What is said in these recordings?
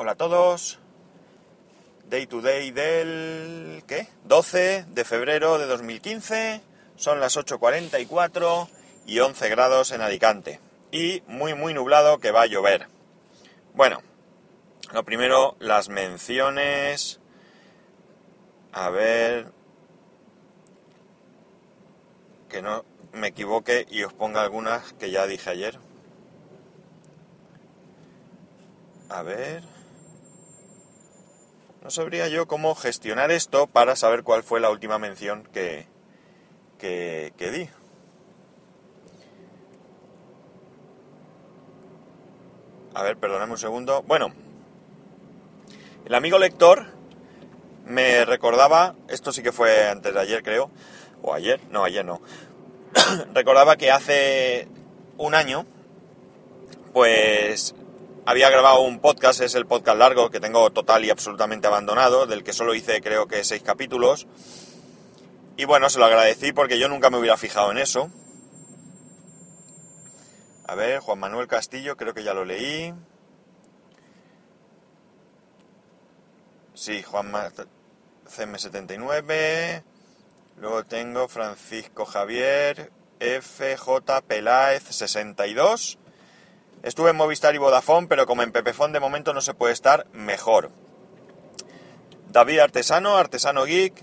Hola a todos. Day to day del... ¿qué? 12 de febrero de 2015. Son las 8.44 y 11 grados en Alicante. Y muy muy nublado que va a llover. Bueno, lo primero, las menciones... A ver... Que no me equivoque y os ponga algunas que ya dije ayer. A ver... No sabría yo cómo gestionar esto para saber cuál fue la última mención que, que, di. A ver, perdóname un segundo. Bueno, el amigo lector me recordaba, esto sí que fue antes de ayer creo, o ayer, no, ayer no, recordaba que hace un año, pues había grabado un podcast, es el podcast largo que tengo total y absolutamente abandonado, del que solo hice creo que seis capítulos. Y bueno, se lo agradecí porque yo nunca me hubiera fijado en eso. A ver, Juan Manuel Castillo, creo que ya lo leí. Sí, Juan CM79. Luego tengo Francisco Javier FJ Peláez 62. Estuve en Movistar y Vodafone, pero como en Pepefon de momento no se puede estar mejor. David Artesano, Artesano Geek,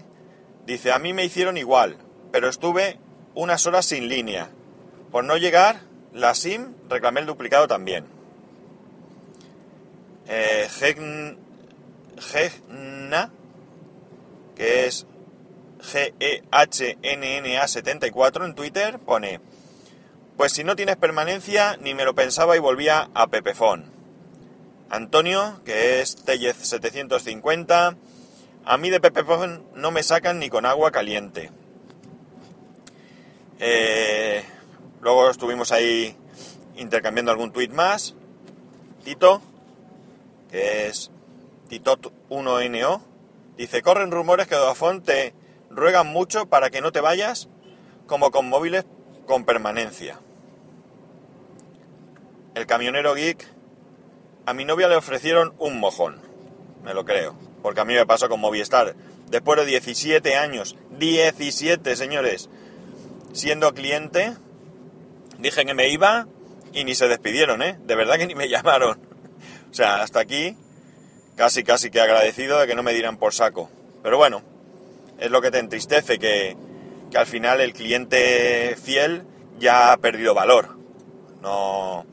dice, a mí me hicieron igual, pero estuve unas horas sin línea. Por no llegar, la SIM reclamé el duplicado también. Eh, que es G-E-H-N-N-A 74 en Twitter, pone... Pues si no tienes permanencia, ni me lo pensaba y volvía a Pepefón. Antonio, que es Tellez 750, a mí de Pepefón no me sacan ni con agua caliente. Eh, luego estuvimos ahí intercambiando algún tuit más. Tito, que es Titot1NO, dice, corren rumores que Vodafone te ruegan mucho para que no te vayas, como con móviles con permanencia. El camionero geek, a mi novia le ofrecieron un mojón, me lo creo, porque a mí me pasó con Movistar. Después de 17 años, 17 señores, siendo cliente, dije que me iba y ni se despidieron, ¿eh? De verdad que ni me llamaron. O sea, hasta aquí, casi casi que agradecido de que no me dieran por saco. Pero bueno, es lo que te entristece, que, que al final el cliente fiel ya ha perdido valor. No,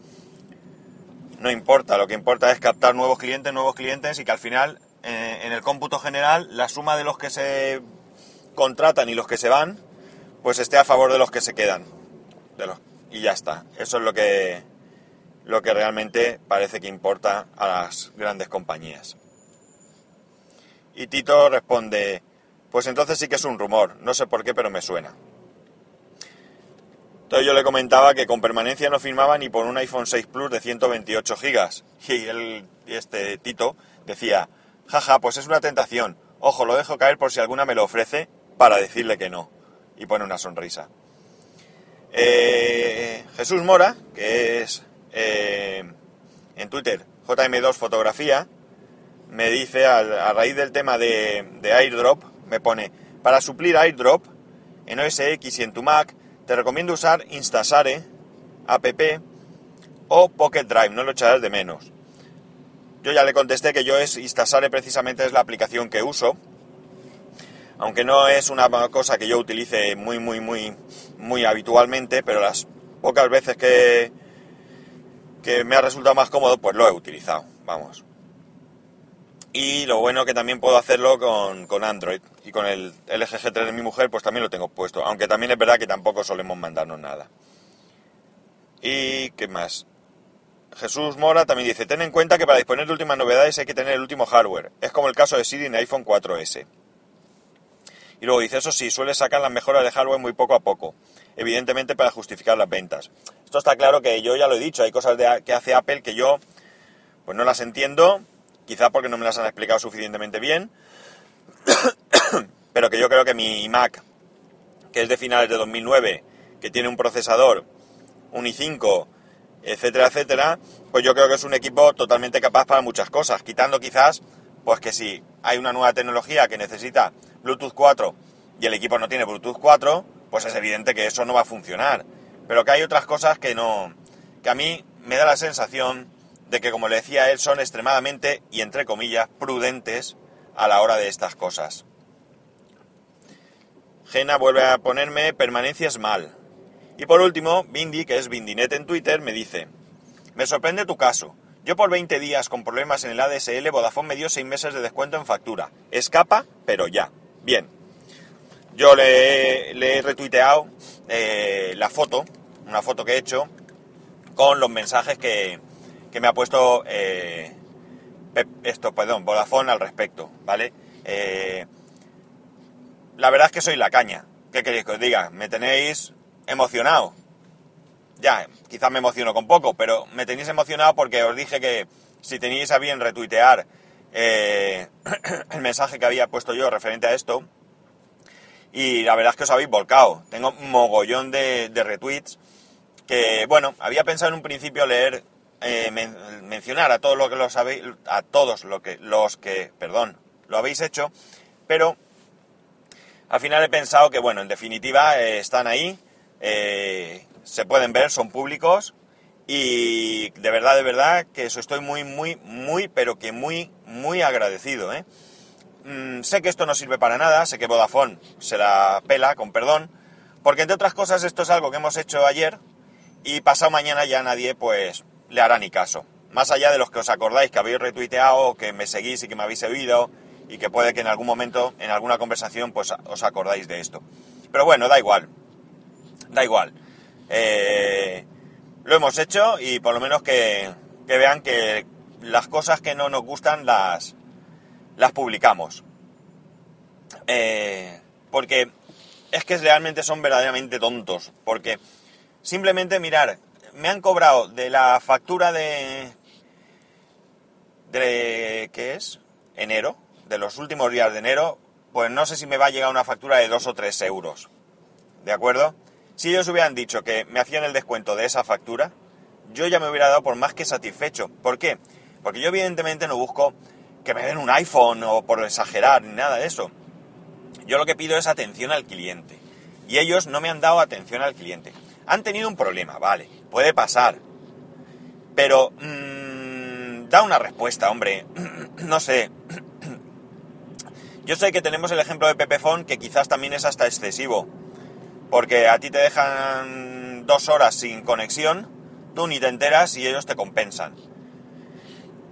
no importa, lo que importa es captar nuevos clientes, nuevos clientes y que al final, eh, en el cómputo general, la suma de los que se contratan y los que se van, pues esté a favor de los que se quedan. Y ya está. Eso es lo que, lo que realmente parece que importa a las grandes compañías. Y Tito responde, pues entonces sí que es un rumor, no sé por qué, pero me suena. Entonces yo le comentaba que con permanencia no firmaba ni por un iPhone 6 Plus de 128 gigas. Y este Tito decía, jaja, pues es una tentación. Ojo, lo dejo caer por si alguna me lo ofrece para decirle que no. Y pone una sonrisa. Eh, Jesús Mora, que es eh, en Twitter JM2 Fotografía, me dice a, raíz del tema de, de airdrop, me pone, para suplir airdrop en OS X y en tu Mac, te recomiendo usar Instasare, app o Pocket Drive, no lo echarás de menos. Yo ya le contesté que yo es Instasare precisamente es la aplicación que uso, aunque no es una cosa que yo utilice muy, muy, muy, muy habitualmente, pero las pocas veces que, que me ha resultado más cómodo, pues lo he utilizado, vamos. Y lo bueno que también puedo hacerlo con, Android y con el LG G3 de mi mujer, pues también lo tengo puesto. Aunque también es verdad que tampoco solemos mandarnos nada. ¿Y qué más? Jesús Mora también dice, ten en cuenta que para disponer de últimas novedades hay que tener el último hardware. Es como el caso de Siri en iPhone 4S. Y luego dice, eso sí, suele sacar las mejoras de hardware muy poco a poco. Evidentemente para justificar las ventas. Esto está claro que yo ya lo he dicho, hay cosas que hace Apple que yo pues no las entiendo quizá porque no me las han explicado suficientemente bien, pero que yo creo que mi Mac, que es de finales de 2009, que tiene un procesador, un i5, etcétera, etcétera, pues yo creo que es un equipo totalmente capaz para muchas cosas, quitando quizás, pues que si hay una nueva tecnología que necesita Bluetooth 4 y el equipo no tiene Bluetooth 4, pues es evidente que eso no va a funcionar. Pero que hay otras cosas que no, que a mí me da la sensación de que, como le decía él, son extremadamente, y entre comillas, prudentes a la hora de estas cosas. Gena vuelve a ponerme permanencias mal. Y por último, Bindi, que es Bindinet en Twitter, me dice, me sorprende tu caso. Yo por 20 días con problemas en el ADSL, Vodafone me dio 6 meses de descuento en factura. Escapa, pero ya. Bien. Yo le, he retuiteado eh, la foto, una foto que he hecho, con los mensajes que, me ha puesto eh, esto, perdón, Vodafone al respecto, ¿vale? Eh, la verdad es que soy la caña. ¿Qué queréis que os diga? Me tenéis emocionado. Ya, quizás me emociono con poco, pero me tenéis emocionado porque os dije que si teníais a bien retuitear eh, el mensaje que había puesto yo referente a esto, y la verdad es que os habéis volcado. Tengo un mogollón de, retweets que, bueno, había pensado en un principio leer, eh, mencionar a todos los que lo sabéis, a todos lo que, los que, perdón, lo habéis hecho, pero al final he pensado que, bueno, en definitiva eh, están ahí, eh, se pueden ver, son públicos y de verdad, de verdad que eso estoy muy, muy, muy, pero que muy, muy agradecido. Mm, sé que esto no sirve para nada, sé que Vodafone se la pela, con perdón, porque entre otras cosas esto es algo que hemos hecho ayer y pasado mañana ya nadie pues le hará ni caso. Más allá de los que os acordáis que habéis retuiteado, que me seguís y que me habéis oído y que puede que en algún momento, en alguna conversación, pues os acordáis de esto. Pero bueno, da igual, da igual. Eh, lo hemos hecho y por lo menos que, vean que las cosas que no nos gustan las, las publicamos. Eh, porque es que realmente son verdaderamente tontos. Porque simplemente mirar, me han cobrado de la factura de... de ¿qué es? Enero, de los últimos días de enero, pues no sé si me va a llegar una factura de 2 o 3 euros. ¿De acuerdo? Si ellos hubieran dicho que me hacían el descuento de esa factura, yo ya me hubiera dado por más que satisfecho. ¿Por qué? Porque yo evidentemente no busco que me den un iPhone o por exagerar, ni nada de eso. Yo lo que pido es atención al cliente. Y ellos no me han dado atención al cliente. Han tenido un problema, vale, puede pasar. Pero mmm, da una respuesta, hombre. no sé. Yo sé que tenemos el ejemplo de Pepefon que quizás también es hasta excesivo. Porque a ti te dejan dos horas sin conexión, tú ni te enteras y ellos te compensan.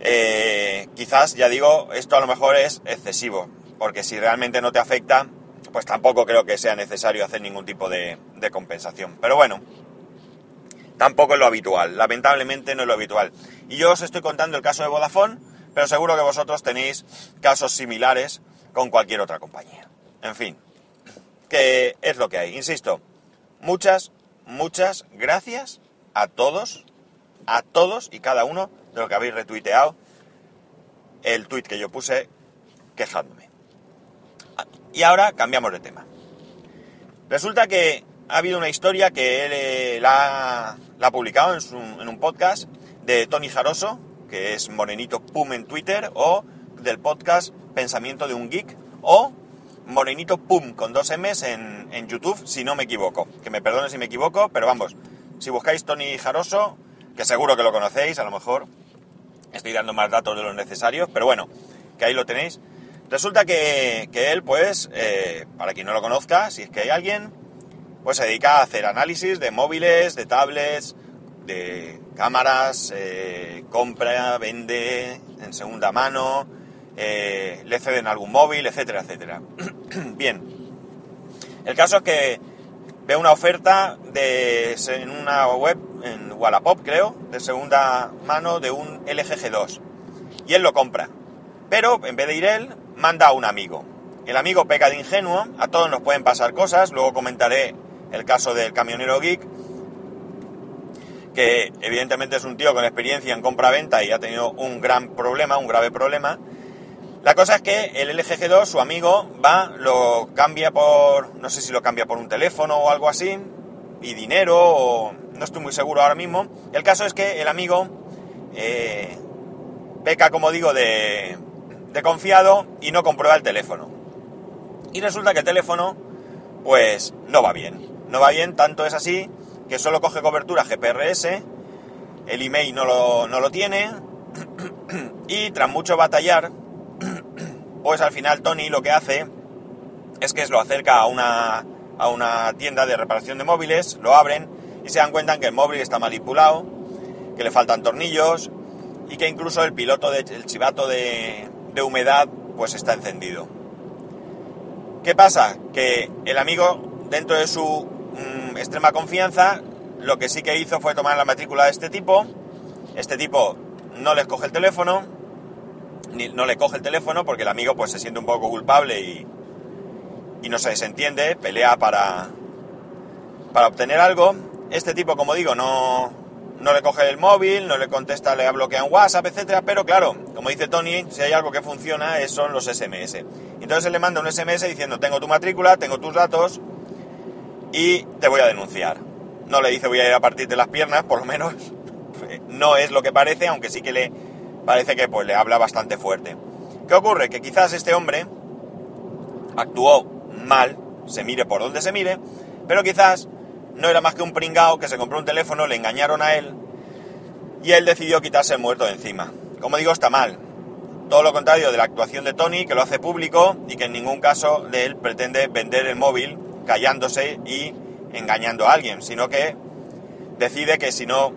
Eh, quizás, ya digo, esto a lo mejor es excesivo, porque si realmente no te afecta, pues tampoco creo que sea necesario hacer ningún tipo de, compensación. Pero bueno, tampoco es lo habitual, lamentablemente no es lo habitual. Y yo os estoy contando el caso de Vodafone, pero seguro que vosotros tenéis casos similares con cualquier otra compañía. En fin, que es lo que hay. Insisto, muchas, muchas gracias a todos, a todos y cada uno de lo que habéis retuiteado el tuit que yo puse quejándome. Y ahora cambiamos de tema. Resulta que ha habido una historia que él eh, la, ha publicado en, un podcast de Tony Jaroso, que es Morenito Pum en Twitter, o del podcast Pensamiento de un Geek, o Morenito Pum con dos M's en, en YouTube, si no me equivoco. Que me perdone si me equivoco, pero vamos, si buscáis Tony Jaroso, que seguro que lo conocéis, a lo mejor estoy dando más datos de los necesarios, pero bueno, que ahí lo tenéis. Resulta que, él, pues, eh, para quien no lo conozca, si es que hay alguien, pues se dedica a hacer análisis de móviles, de tablets, de cámaras, eh, compra, vende en segunda mano, eh, le ceden algún móvil, etcétera, etcétera. Bien, el caso es que ve una oferta de, en una web, en Wallapop creo, de segunda mano de un LG G2. Y él lo compra. Pero en vez de ir él, manda a un amigo. El amigo peca de ingenuo, a todos nos pueden pasar cosas, luego comentaré el caso del camionero geek, que evidentemente es un tío con experiencia en compra-venta y ha tenido un gran problema, un grave problema, la cosa es que el LG G2, su amigo, va, lo cambia por, no sé si lo cambia por un teléfono o algo así, y dinero, o no estoy muy seguro ahora mismo. El caso es que el amigo eh, peca, como digo, de, de confiado y no comprueba el teléfono. Y resulta que el teléfono, pues, no va bien. No va bien, tanto es así que solo coge cobertura GPRS, el email no lo, no lo tiene, y tras mucho batallar, pues al final Tony lo que hace es que lo acerca a una, a una tienda de reparación de móviles, lo abren y se dan cuenta que el móvil está manipulado, que le faltan tornillos y que incluso el piloto, de, el chivato de, de humedad, pues está encendido. ¿Qué pasa? Que el amigo, dentro de su extrema confianza, lo que sí que hizo fue tomar la matrícula de este tipo. Este tipo no les coge el teléfono, ni, no le coge el teléfono porque el amigo pues se siente un poco culpable y, y no se desentiende, pelea para, para obtener algo. Este tipo, como digo, no, no le coge el móvil, no le contesta, le bloquea en WhatsApp, etcétera, pero claro, como dice Tony, si hay algo que funciona son los SMS. Entonces él le manda un SMS diciendo, tengo tu matrícula, tengo tus datos y te voy a denunciar. No le dice voy a ir a partir de las piernas, por lo menos no es lo que parece, aunque sí que le parece que pues le habla bastante fuerte. ¿Qué ocurre? Que quizás este hombre actuó mal, se mire por donde se mire, pero quizás no era más que un pringao que se compró un teléfono, le engañaron a él y él decidió quitarse el muerto de encima. Como digo, está mal. Todo lo contrario de la actuación de Tony, que lo hace público y que en ningún caso de él pretende vender el móvil callándose y engañando a alguien, sino que decide que si no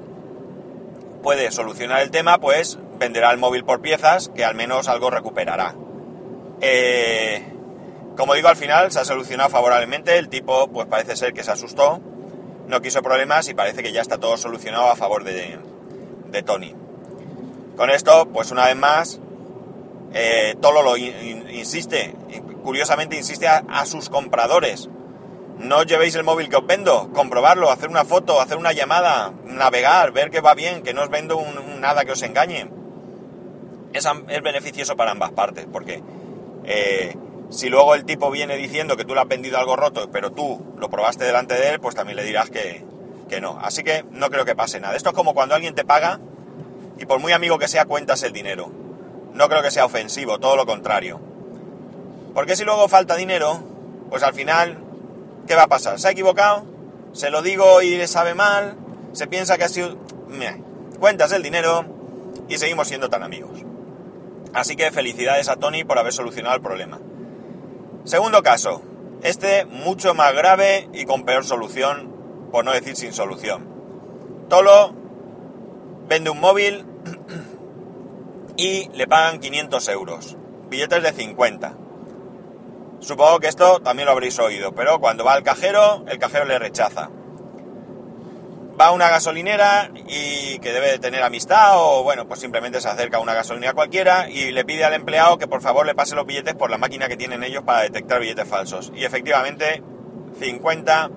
puede solucionar el tema, pues venderá el móvil por piezas, que al menos algo recuperará. Eh, como digo, al final se ha solucionado favorablemente, el tipo pues parece ser que se asustó, no quiso problemas y parece que ya está todo solucionado a favor de, de Tony. Con esto, pues una vez más, eh, Tolo lo in, insiste, curiosamente insiste a, sus compradores. No llevéis el móvil que os vendo, comprobarlo, hacer una foto, hacer una llamada, navegar, ver que va bien, que no os vendo un nada que os engañe. Es, es, beneficioso para ambas partes, porque eh, si luego el tipo viene diciendo que tú le has vendido algo roto, pero tú lo probaste delante de él, pues también le dirás que, que no. Así que no creo que pase nada. Esto es como cuando alguien te paga y por muy amigo que sea cuentas el dinero. No creo que sea ofensivo, todo lo contrario. Porque si luego falta dinero, pues al final, ¿qué va a pasar? ¿Se ha equivocado? ¿Se lo digo y le sabe mal? ¿Se piensa que ha sido... Mira, cuentas el dinero y seguimos siendo tan amigos. Así que felicidades a Tony por haber solucionado el problema. Segundo caso, este mucho más grave y con peor solución, por no decir sin solución. Tolo vende un móvil y le pagan 500 euros, billetes de 50. Supongo que esto también lo habréis oído, pero cuando va al cajero, el cajero le rechaza va a una gasolinera y que debe de tener amistad o bueno, pues simplemente se acerca a una gasolinera cualquiera y le pide al empleado que por favor le pase los billetes por la máquina que tienen ellos para detectar billetes falsos. Y efectivamente, 50,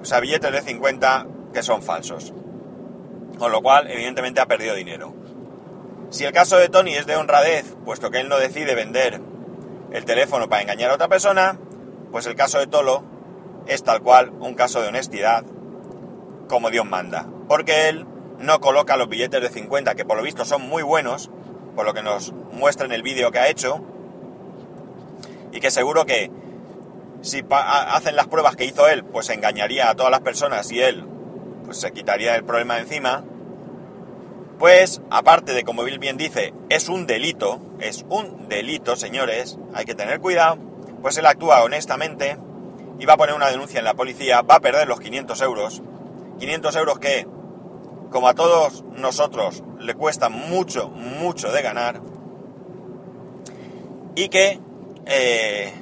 o sea, billetes de 50 que son falsos. Con lo cual, evidentemente ha perdido dinero. Si el caso de Tony es de honradez, puesto que él no decide vender el teléfono para engañar a otra persona, pues el caso de Tolo es tal cual un caso de honestidad como Dios manda. Porque él no coloca los billetes de 50, que por lo visto son muy buenos, por lo que nos muestra en el vídeo que ha hecho, y que seguro que si hacen las pruebas que hizo él, pues engañaría a todas las personas y él pues se quitaría el problema de encima. Pues, aparte de, como Bill bien dice, es un delito, es un delito, señores, hay que tener cuidado, pues él actúa honestamente y va a poner una denuncia en la policía, va a perder los 500 euros, 500 euros que, como a todos nosotros, le cuesta mucho, mucho de ganar. Y que, eh,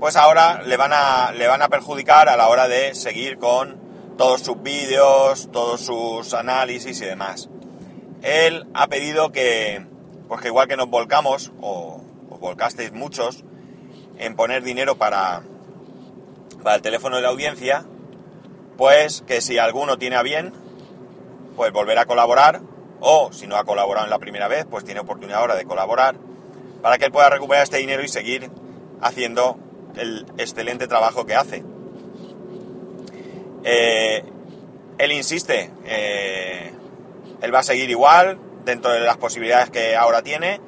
pues ahora le van, a, le van a perjudicar a la hora de seguir con todos sus vídeos, todos sus análisis y demás. Él ha pedido que, pues que igual que nos volcamos, o, o volcasteis muchos, en poner dinero para, para el teléfono de la audiencia, pues que si alguno tiene a bien, pues volver a colaborar, o si no ha colaborado en la primera vez, pues tiene oportunidad ahora de colaborar, para que él pueda recuperar este dinero y seguir haciendo el excelente trabajo que hace. Eh, Él insiste, eh, él va a seguir igual, dentro de las posibilidades que ahora tiene.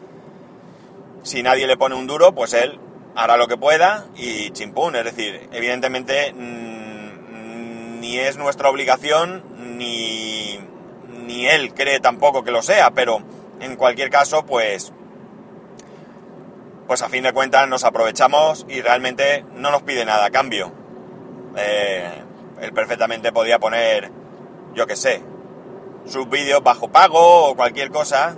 Si nadie le pone un duro, pues él hará lo que pueda y chimpún. Es decir, evidentemente mm, ni es nuestra obligación, ni, ni él cree tampoco que lo sea, pero en cualquier caso, pues pues a fin de cuentas nos aprovechamos y realmente no nos pide nada a cambio. Eh, él perfectamente podía poner, yo qué sé, sus vídeos bajo pago o cualquier cosa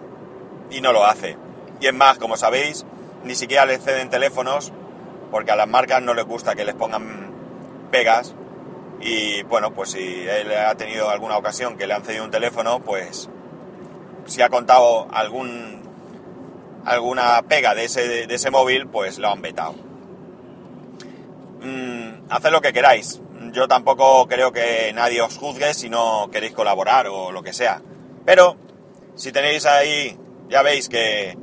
y no lo hace. Y es más, como sabéis, ni siquiera le ceden teléfonos porque a las marcas no les gusta que les pongan pegas. Y bueno, pues si él ha tenido alguna ocasión que le han cedido un teléfono, pues si ha contado algún alguna pega de ese, de ese móvil, pues lo han vetado. Mm, haced lo que queráis. Yo tampoco creo que nadie os juzgue si no queréis colaborar o lo que sea. Pero si tenéis ahí, ya veis que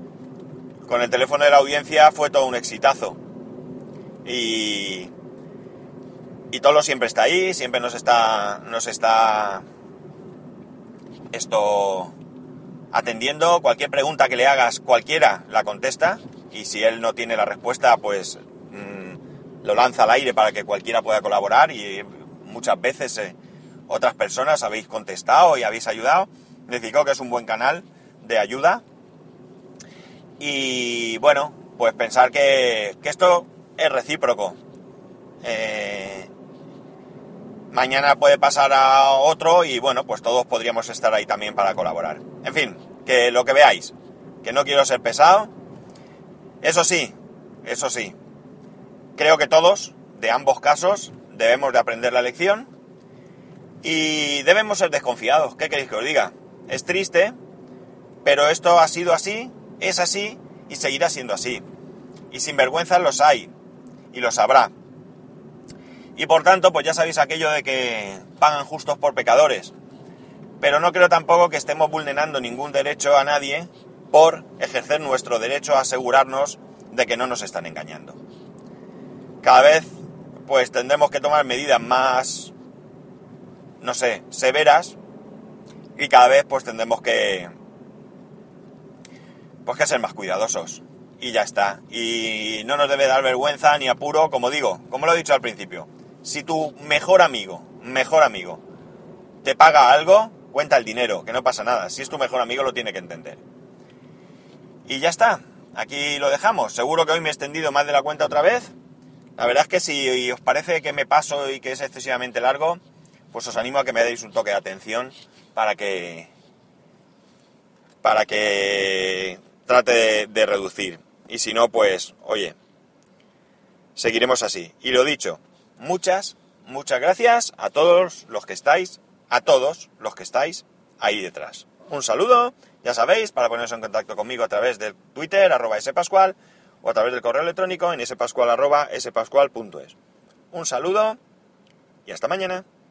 con el teléfono de la audiencia fue todo un exitazo. Y, y Tolo siempre está ahí, siempre nos está, nos está esto atendiendo. Cualquier pregunta que le hagas, cualquiera la contesta. Y si él no tiene la respuesta, pues lo lanza al aire para que cualquiera pueda colaborar. Y muchas veces eh, otras personas habéis contestado y habéis ayudado. Decico que es un buen canal de ayuda. Y bueno, pues pensar que, que esto es recíproco. Eh, mañana puede pasar a otro y bueno, pues todos podríamos estar ahí también para colaborar. En fin, que lo que veáis, que no quiero ser pesado. Eso sí, eso sí, creo que todos, de ambos casos, debemos de aprender la lección y debemos ser desconfiados. ¿Qué queréis que os diga? Es triste, pero esto ha sido así, es así y seguirá siendo así. Y sin vergüenza los hay y los habrá. Y por tanto, pues ya sabéis aquello de que pagan justos por pecadores. Pero no creo tampoco que estemos vulnerando ningún derecho a nadie por ejercer nuestro derecho a asegurarnos de que no nos están engañando. Cada vez, pues tendremos que tomar medidas más, no sé, severas y cada vez pues tendremos que, pues que ser más cuidadosos. Y ya está. Y no nos debe dar vergüenza ni apuro, como digo, como lo he dicho al principio si tu mejor amigo, mejor amigo, te paga algo, cuenta el dinero, que no pasa nada. Si es tu mejor amigo lo tiene que entender. Y ya está, aquí lo dejamos. Seguro que hoy me he extendido más de la cuenta otra vez. La verdad es que si os parece que me paso y que es excesivamente largo, pues os animo a que me deis un toque de atención para que para que trate de, de reducir. Y si no, pues, oye, seguiremos así. Y lo dicho, muchas, muchas gracias a todos los que estáis, a todos los que estáis ahí detrás. Un saludo, ya sabéis, para poneros en contacto conmigo a través del Twitter, arroba spascual, a través del correo electrónico en spascual.es. Un saludo y hasta mañana.